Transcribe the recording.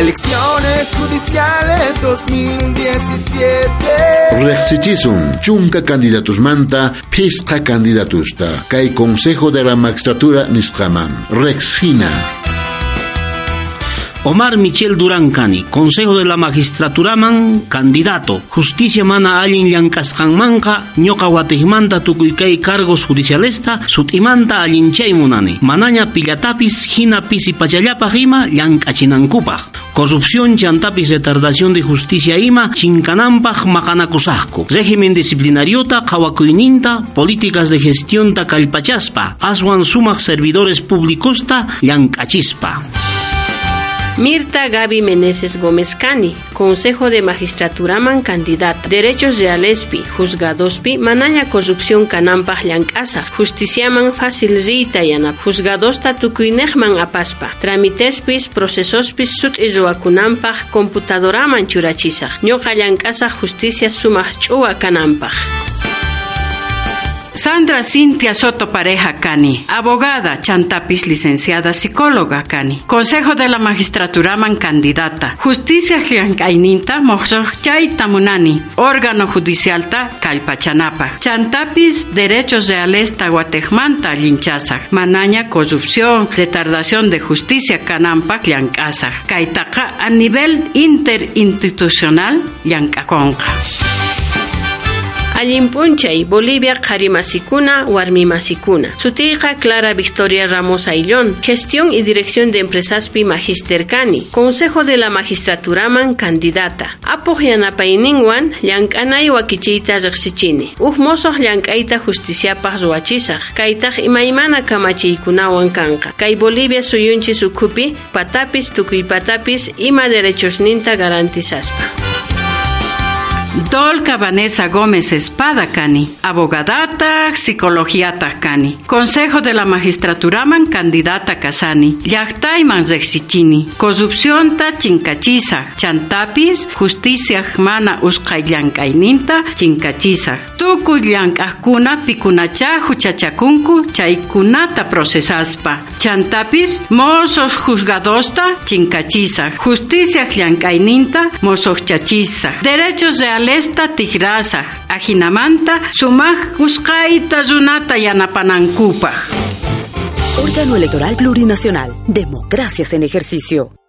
Elecciones Judiciales 2017 Rexichisun, chunka candidatus manta, pista candidatusta, kai Consejo de la Magistratura nisqaman, Rexina. Omar Michel Durán Cani, Consejo de la Magistratura man, candidato. Justicia mana allin llankasqanmanqa, ñoqa watijmanta tukuykay cargos judicialesta, sutimanta allinchay munani. Manaña pillatapis, hina pisi pachallapaq ima, llank'achinankupaq. Corrupción chantapis retardación de justicia ima, chinkanampaq maqanakusaqku. Régimen disciplinariota, qhawakuyninta, políticas de gestión ta kallpachaspa, aswan sumaq servidores públicosta, llank'achispa. Mirta Gaby Meneses Gómez Cani, Consejo de Magistraturaman candidata, Derechos Realespi, Juzgadospi, Manaña Corrupción Canampaj Llankasa, Justiciaman Fácil Zita Yanap, Juzgadosta Tukuinejman Apaspa, Tramitespis, Procesospis Sut Izuakunampaj, Computadoraman Churachisaj, Ñoqa Llankasa Justicia Sumaj Chua Canampaj. Cintia Soto Pareja Cani, abogada, chantapis licenciada psicóloga Cani, Consejo de la Magistratura man candidata, Justicia Giancaininta Chay Tamunani, órgano judicial ta Calpachanapa, chantapis derechos reales Guatejmanta Linchaza, manaña corrupción, retardación de justicia Canampa Llancasa, Kaitaka a nivel interinstitucional Llancaconja. Allimpunchay Bolivia Qharimasikuna Warmimasikuna Sutiqa Clara Victoria Ramos Aillón Gestión y Dirección de Empresaspi Magister Cani. Consejo de la Magistraturaman Candidata. Apoq yanapayninwan llank'anay wakichiyta riqsichini uj mosoq llank'ayta justiciapaq ruwachisaq kaytaq imaymana kamachiykunawan kanqa kay Bolivia suyunchis ukhupi patapis tukuy patapis ima derechosninta garantizaspa Dolca Vanessa Gómez Espada Cani, abogadata, psicologiata Cani, Consejo de la Magistratura man candidata Casani, Yachtaiman Zexichini, Corrupción ta Chincachiza, Chantapis, Justicia Jmana Uskaillankaininta, Chincachiza, Tuku Llankakuna Pikunacha Huchachakunku, Chaikunata Procesaspa, Chantapis, Mozos Juzgadosta, Chincachiza, Justicia Llankaininta, Mozos Chachiza, Derechos de alesta tigrasa, ajinamanta, sumaj husqayta zunata yanapanankupa. Órgano Electoral Plurinacional. Democracias en ejercicio.